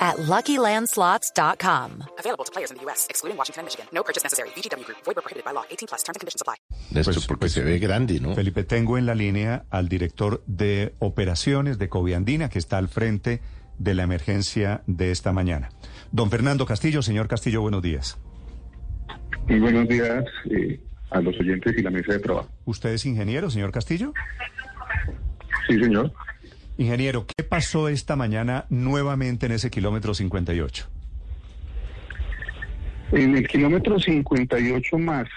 at LuckyLandSlots.com. Available to players in the U.S., excluding Washington and Michigan. No purchase necessary. VGW Group. Void where prohibited by law. 18 plus. Terms and conditions apply. Pues- porque pues- se ve grande, ¿no? Felipe, tengo en la línea al director de operaciones de Coviandina, que está al frente de la emergencia de esta mañana. Don Fernando Castillo, señor Castillo, buenos días. Muy buenos días eh, a los oyentes y la mesa de trabajo. ¿Usted es ingeniero, señor Castillo? Sí, señor. Ingeniero, ¿qué pasó esta mañana nuevamente en ese kilómetro 58? En el kilómetro 58 más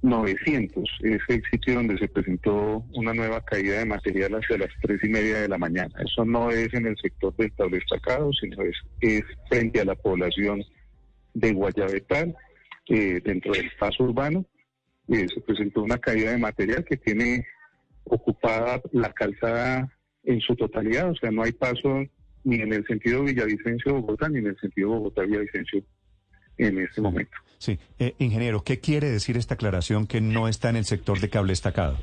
900 es el sitio donde se presentó una nueva caída de material hacia las tres y media de la mañana. Eso no es en el sector del tablo destacado, sino es, es frente a la población de Guayabetal, eh, dentro del paso urbano. Eh, se presentó una caída de material que tiene ocupada la calzada en su totalidad, o sea, no hay paso ni en el sentido Villavicencio-Bogotá, ni en el sentido Bogotá-Villavicencio en este momento. Sí, eh, ingeniero, ¿qué quiere decir esta aclaración que no está en el sector de cable estacado?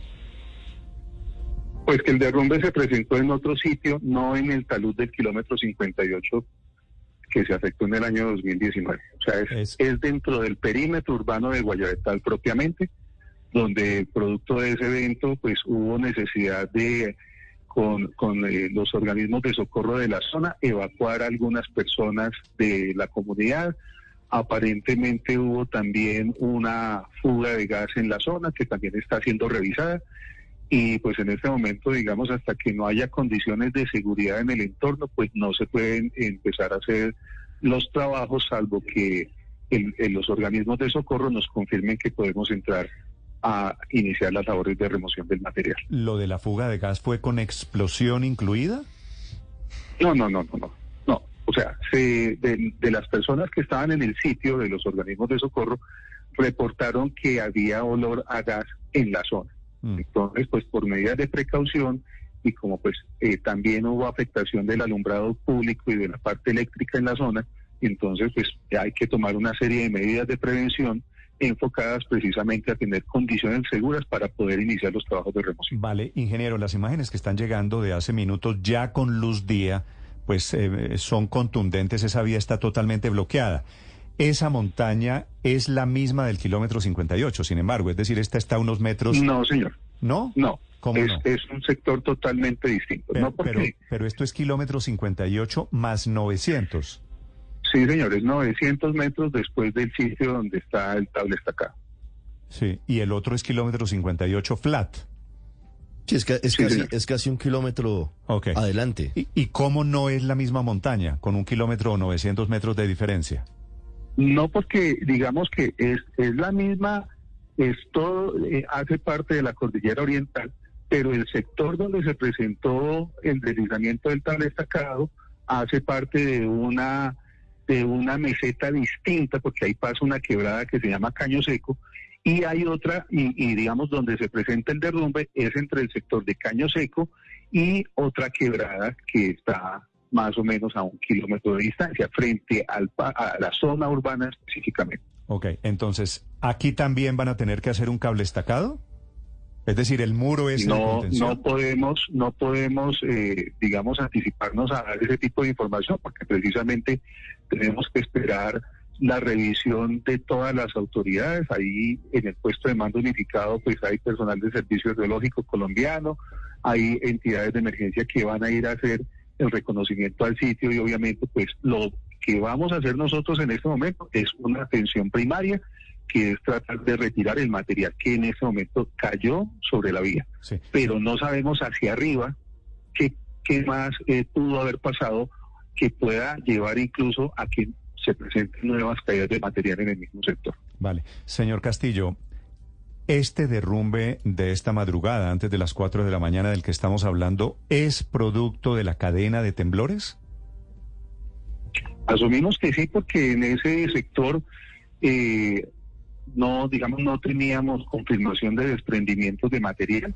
Pues que el derrumbe se presentó en otro sitio, no en el talud del kilómetro 58 que se afectó en el año 2019. O sea, es, Es- es dentro del perímetro urbano de Guayabetal propiamente, donde producto de ese evento, pues hubo necesidad de, con, con eh, los organismos de socorro de la zona, evacuar a algunas personas de la comunidad. Aparentemente hubo también una fuga de gas en la zona que también está siendo revisada y pues en este momento, digamos, hasta que no haya condiciones de seguridad en el entorno, pues no se pueden empezar a hacer los trabajos, salvo que el- el- los organismos de socorro nos confirmen que podemos entrar a iniciar las labores de remoción del material. ¿Lo de la fuga de gas fue con explosión incluida? No, no, no, no, no. no. O sea, se- de, de las personas que estaban en el sitio de los organismos de socorro, reportaron que había olor a gas en la zona. Mm. Entonces, pues por medidas de precaución y como pues eh, también hubo afectación del alumbrado público y de la parte eléctrica en la zona, entonces pues hay que tomar una serie de medidas de prevención enfocadas precisamente a tener condiciones seguras para poder iniciar los trabajos de remoción. Vale, ingeniero, las imágenes que están llegando de hace minutos ya con luz día, pues eh, son contundentes, esa vía está totalmente bloqueada. Esa montaña es la misma del kilómetro 58, sin embargo, es decir, esta está a unos metros... No, señor, ¿No? no. ¿Cómo es, no? es un sector totalmente distinto. Pero, no porque, pero, pero esto es kilómetro 58 más 900. Sí, señores, 900 metros después del sitio donde está el tabla estacado. Sí, y el otro es kilómetro 58 flat. Sí, es, es Sí, casi, señor. es casi un kilómetro adelante. ¿Y, ¿Y cómo no es la misma montaña, con un kilómetro o 900 metros de diferencia? No porque digamos que es, es la misma, es todo, eh, hace parte de la cordillera oriental, pero el sector donde se presentó el deslizamiento del tabla estacado hace parte de una de una meseta distinta, porque ahí pasa una quebrada que se llama Caño Seco, y hay otra, y, digamos donde se presenta el derrumbe es entre el sector de Caño Seco y otra quebrada que está más o menos a un kilómetro de distancia, frente al, a la zona urbana específicamente. Ok, entonces, ¿aquí también van a tener que hacer un cable estacado? Es decir, el muro es de No, contención. no podemos, no podemos, eh, digamos, anticiparnos a dar ese tipo de información, porque precisamente tenemos que esperar la revisión de todas las autoridades. Ahí en el puesto de mando unificado, pues hay personal de servicio geológico colombiano, hay entidades de emergencia que van a ir a hacer el reconocimiento al sitio y obviamente, pues lo que vamos a hacer nosotros en este momento es una atención primaria que es tratar de retirar el material que en ese momento cayó sobre la vía Sí. pero no sabemos hacia arriba qué, qué más eh, pudo haber pasado que pueda llevar incluso a que se presenten nuevas caídas de material en el mismo sector. Vale. Señor Castillo, este derrumbe de esta madrugada, antes de las 4 de la mañana del que estamos hablando, ¿es producto de la cadena de temblores? Asumimos que sí, porque en ese sector eh, no, digamos, no teníamos confirmación de desprendimientos de material.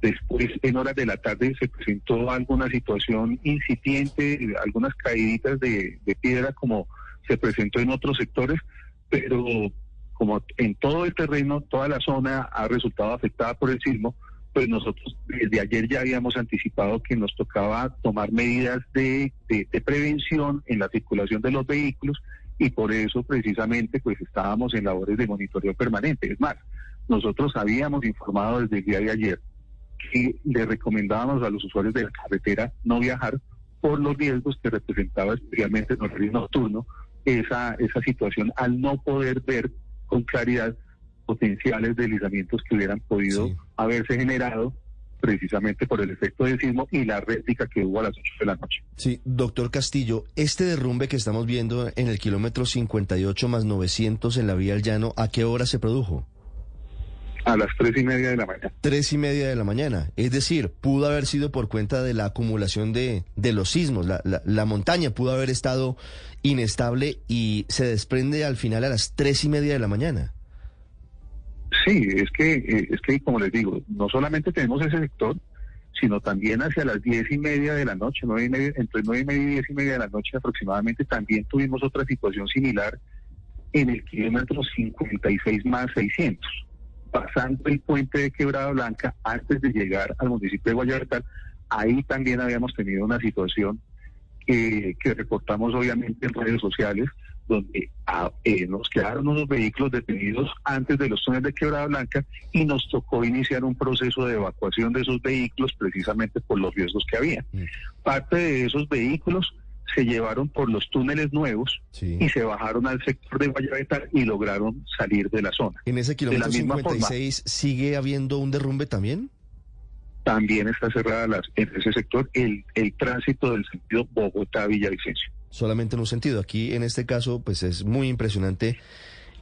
Después, en horas de la tarde, se presentó alguna situación incipiente, algunas caíditas de, de piedra, como se presentó en otros sectores, pero como en todo el terreno, toda la zona ha resultado afectada por el sismo, pues nosotros desde ayer ya habíamos anticipado que nos tocaba tomar medidas de, de, de prevención en la circulación de los vehículos y por eso precisamente pues estábamos en labores de monitoreo permanente. Es más, nosotros habíamos informado desde el día de ayer que le recomendábamos a los usuarios de la carretera no viajar por los riesgos que representaba especialmente en horario nocturno esa, esa situación al no poder ver con claridad potenciales deslizamientos que hubieran podido Sí. haberse generado precisamente por el efecto del sismo y la réplica que hubo a las 8 de la noche. Sí, doctor Castillo, este derrumbe que estamos viendo en el kilómetro 58 más 900 en la vía al llano, ¿a qué hora se produjo? A las tres y media de la mañana. Tres y media de la mañana. Es decir, pudo haber sido por cuenta de la acumulación de, de los sismos. La, la- la montaña pudo haber estado inestable y se desprende al final a las tres y media de la mañana. Sí, es que, eh, es que como les digo, no solamente tenemos ese sector, sino también hacia las diez y media de la noche, nueve y media, entre nueve y media y diez y media de la noche aproximadamente, también tuvimos otra situación similar en el kilómetro 56 más 600, pasando el puente de Quebrada Blanca antes de llegar al municipio de Guayabetal. Ahí también habíamos tenido una situación que, que reportamos obviamente en redes sociales, donde ah, eh, nos quedaron unos vehículos detenidos antes de los túneles de Quebrada Blanca y nos tocó iniciar un proceso de evacuación de esos vehículos precisamente por los riesgos que había. Mm. Parte de esos vehículos se llevaron por los túneles nuevos Sí. y se bajaron al sector de Guayabetal y lograron salir de la zona. ¿En ese kilómetro misma forma. 56 sigue habiendo un derrumbe también? También está cerrada las, en ese sector el, el tránsito del sentido Bogotá-Villavicencio. Solamente en un sentido. Aquí, en este caso, pues es muy impresionante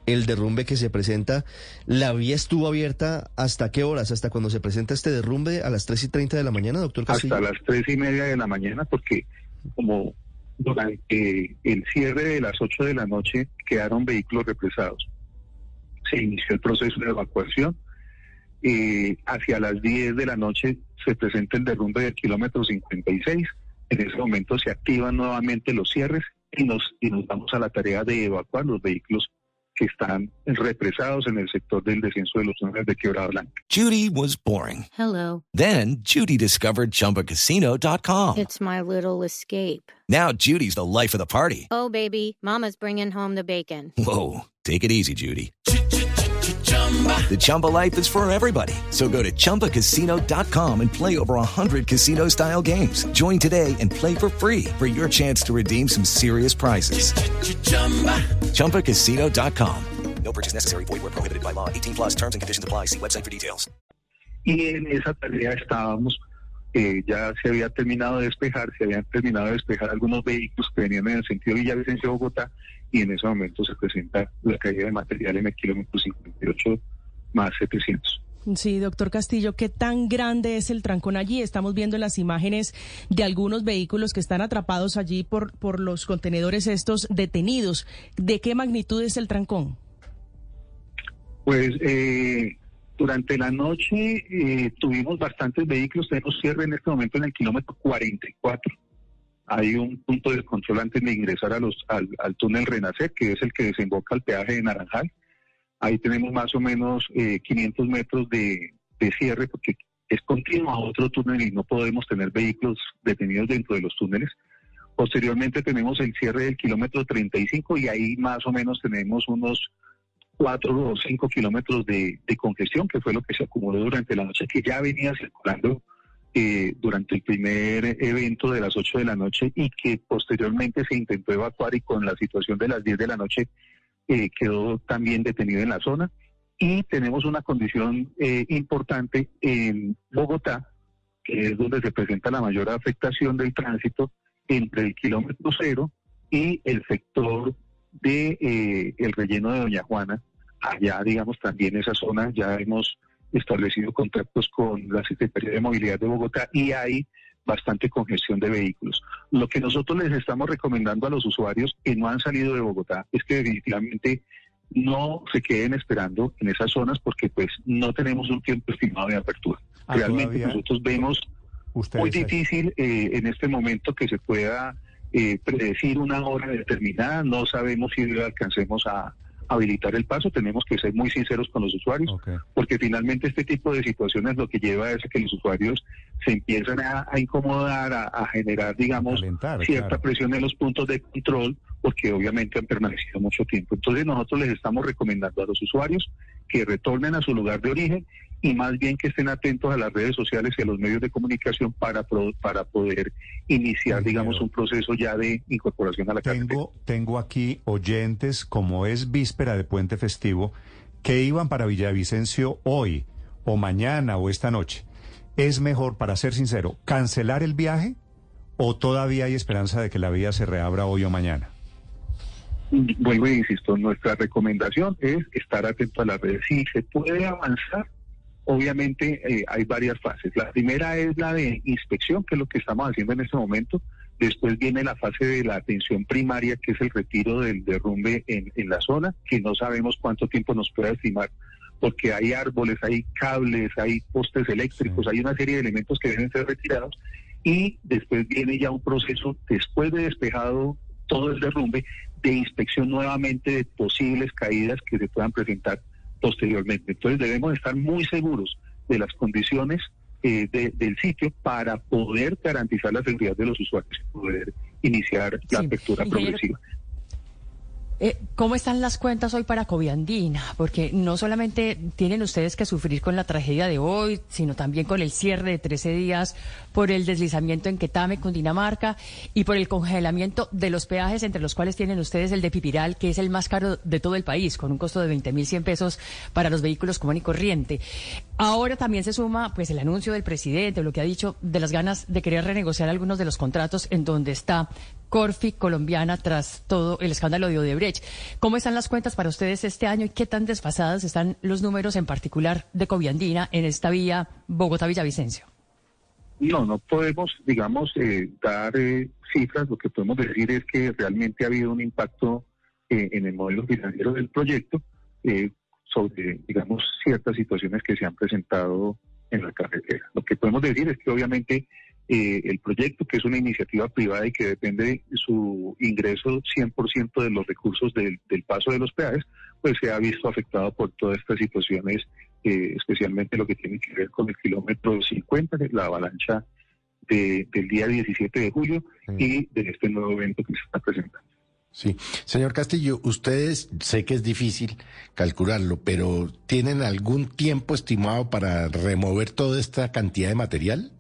el derrumbe que se presenta. ¿La vía estuvo abierta hasta qué horas? ¿Hasta cuando se presenta este derrumbe? ¿A las 3 y 30 de la mañana, doctor Castillo? hasta las tres y media de la mañana porque como durante el cierre de las 8 de la noche quedaron vehículos represados. Se inició el proceso de evacuación. Eh, hacia las 10 de la noche se presenta el derrumbe del kilómetro 56. En ese momento se activan nuevamente los cierres y nos, y nos vamos a la tarea de evacuar los vehículos que están represados en el sector del descenso de los túneles de Quebrada Blanca. Judy was boring. Hello. Then Judy discovered ChumbaCasino.com. It's my little escape. Now Judy's the life of the party. Oh, baby, Mama's bringing home the bacon. Whoa, take it easy, Judy. The Chumba life is for everybody. So go to ChumbaCasino.com and play over 100 casino style games. Join today and play for free for your chance to redeem some serious prizes. ChumbaCasino.com. No purchase necessary. Void where prohibited by law. 18 plus terms and conditions apply. See website for details. y en esa tarea estábamos, eh, ya se había terminado de despejar, se habían terminado de despejar algunos vehículos que venían en el sentido Villavicencio-Bogotá y en ese momento se presenta la caída de material en el kilómetro 58 más 700. Sí, doctor Castillo, ¿qué tan grande es el trancón allí? Estamos viendo las imágenes de algunos vehículos que están atrapados allí por, por los contenedores estos detenidos. ¿De qué magnitud es el trancón? Pues eh, durante la noche eh, tuvimos bastantes vehículos, tenemos cierre en este momento en el kilómetro 44. Hay un punto de control antes de ingresar a los, al, túnel Renacer, que es el que desemboca al peaje de Naranjal. Ahí tenemos más o menos eh, 500 metros de, cierre porque es continuo a otro túnel y no podemos tener vehículos detenidos dentro de los túneles. Posteriormente tenemos el cierre del kilómetro 35 y ahí más o menos tenemos unos cuatro o cinco kilómetros de, de congestión, que fue lo que se acumuló durante la noche, que ya venía circulando eh, durante el primer evento de las 8 de la noche y que posteriormente se intentó evacuar y con la situación de las 10 de la noche eh, quedó también detenido en la zona. Y tenemos una condición eh, importante en Bogotá, que es donde se presenta la mayor afectación del tránsito entre el kilómetro cero y el sector de eh, el relleno de Doña Juana. Allá, digamos, también esa zona ya hemos establecido contactos con la Secretaría de Movilidad de Bogotá y hay bastante congestión de vehículos. Lo que nosotros les estamos recomendando a los usuarios que no han salido de Bogotá es que definitivamente no se queden esperando en esas zonas porque pues no tenemos un tiempo estimado de apertura. Ah, Realmente nosotros vemos muy difícil eh, en este momento que se pueda eh, predecir una hora determinada. No sabemos si alcancemos a habilitar el paso. Tenemos que ser muy sinceros con los usuarios, porque finalmente este tipo de situaciones lo que lleva es a que los usuarios se empiezan a, a incomodar, a, a generar, digamos, cierta claro. presión en los puntos de control, porque obviamente han permanecido mucho tiempo. Entonces nosotros les estamos recomendando a los usuarios que retornen a su lugar de origen y más bien que estén atentos a las redes sociales y a los medios de comunicación para, pro- para poder iniciar, Ingeniero. digamos, un proceso ya de incorporación a la carretera. Tengo, tengo aquí oyentes, como es víspera de puente festivo, que iban para Villavicencio hoy, o mañana, o esta noche. ¿Es mejor, para ser sincero, cancelar el viaje o todavía hay esperanza de que la vía se reabra hoy o mañana? Vuelvo e insisto, nuestra recomendación es estar atento a las redes. Si se puede avanzar, obviamente eh, hay varias fases. La primera es la de inspección, que es lo que estamos haciendo en este momento. Después viene la fase de la atención primaria, que es el retiro del derrumbe en, en la zona, que no sabemos cuánto tiempo nos puede estimar, porque hay árboles, hay cables, hay postes eléctricos, hay una serie de elementos que deben ser retirados. Y después viene ya un proceso, después de despejado todo el derrumbe, de inspección nuevamente de posibles caídas que se puedan presentar posteriormente. Entonces debemos estar muy seguros de las condiciones eh, de- del sitio para poder garantizar la seguridad de los usuarios y poder iniciar la Sí, apertura progresiva. Eh, ¿Cómo están las cuentas hoy para Coviandina? Porque no solamente tienen ustedes que sufrir con la tragedia de hoy, sino también con el cierre de 13 días por el deslizamiento en Quetame, Cundinamarca, y por el congelamiento de los peajes, entre los cuales tienen ustedes el de Pipiral, que es el más caro de todo el país, con un costo de 20.100 pesos para los vehículos común y corriente. Ahora también se suma pues el anuncio del presidente, lo que ha dicho de las ganas de querer renegociar algunos de los contratos en donde está Corfi colombiana tras todo el escándalo de Odebrecht. ¿Cómo están las cuentas para ustedes este año y qué tan desfasadas están los números en particular de Coviandina en esta vía Bogotá-Villavicencio? No, no podemos, digamos, eh, dar eh, cifras. Lo que podemos decir es que realmente ha habido un impacto eh, en el modelo financiero del proyecto eh, sobre, digamos, ciertas situaciones que se han presentado en la carretera. Lo que podemos decir es que obviamente eh, el proyecto, que es una iniciativa privada y que depende de su ingreso 100% de los recursos del, del paso de los peajes, pues se ha visto afectado por todas estas situaciones, eh, especialmente lo que tiene que ver con el kilómetro 50, de la avalancha de- del día 17 de julio y de este nuevo evento que se está presentando. Sí. Señor Castillo, ustedes, sé que es difícil calcularlo, pero ¿tienen algún tiempo estimado para remover toda esta cantidad de material?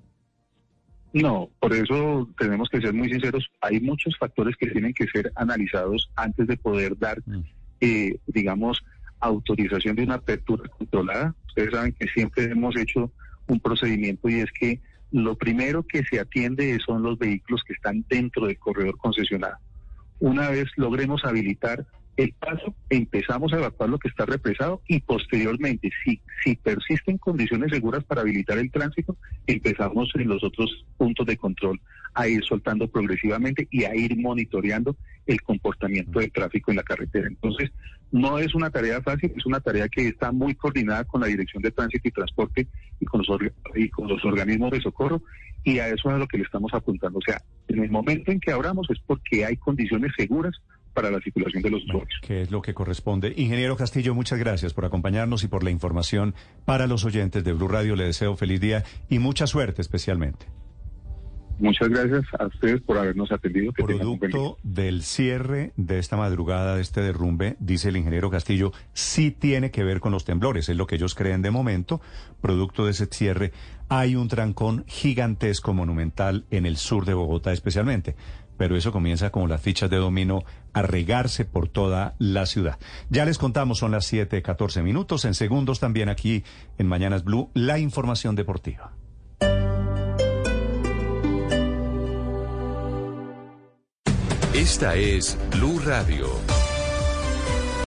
No, por eso tenemos que ser muy sinceros. Hay muchos factores que tienen que ser analizados antes de poder dar, Mm. eh, digamos, autorización de una apertura controlada. Ustedes saben que siempre hemos hecho un procedimiento y es que lo primero que se atiende son los vehículos que están dentro del corredor concesionado. Una vez logremos habilitar el paso, empezamos a evacuar lo que está represado y posteriormente, si, si persisten condiciones seguras para habilitar el tránsito, empezamos en los otros puntos de control a ir soltando progresivamente y a ir monitoreando el comportamiento del tráfico en la carretera. Entonces, no es una tarea fácil, es una tarea que está muy coordinada con la Dirección de Tránsito y Transporte y con los, y con los organismos de socorro y a eso es a lo que le estamos apuntando. O sea, en el momento en que abramos es porque hay condiciones seguras para la circulación de los usuarios. que es lo que corresponde. Ingeniero Castillo, muchas gracias por acompañarnos y por la información para los oyentes de Blue Radio. Le deseo feliz día y mucha suerte especialmente. Muchas gracias a ustedes por habernos atendido. Que. Producto del cierre de esta madrugada, de este derrumbe, dice el ingeniero Castillo, sí tiene que ver con los temblores, es lo que ellos creen de momento. Producto de ese cierre, hay un trancón gigantesco, monumental, en el sur de Bogotá especialmente. Pero eso comienza como las fichas de dominó a regarse por toda la ciudad. Ya les contamos, son las 7, 14 minutos. En segundos también aquí en Mañanas Blue, la información deportiva. Esta es Blue Radio.